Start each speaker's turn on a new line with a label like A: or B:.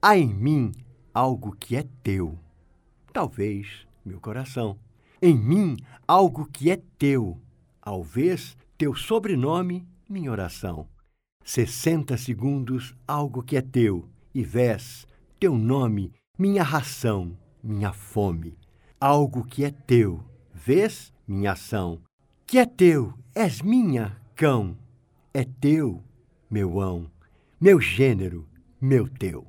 A: Há em mim algo que é teu. Talvez meu coração. Em mim algo que é teu. Talvez teu sobrenome, minha oração. Sessenta segundos, algo que é teu. E vés, teu nome, minha ração, minha fome. Algo que é teu. Vês, minha ação. Que é teu, és minha, cão. É teu, meu ão. Meu gênero, meu teu.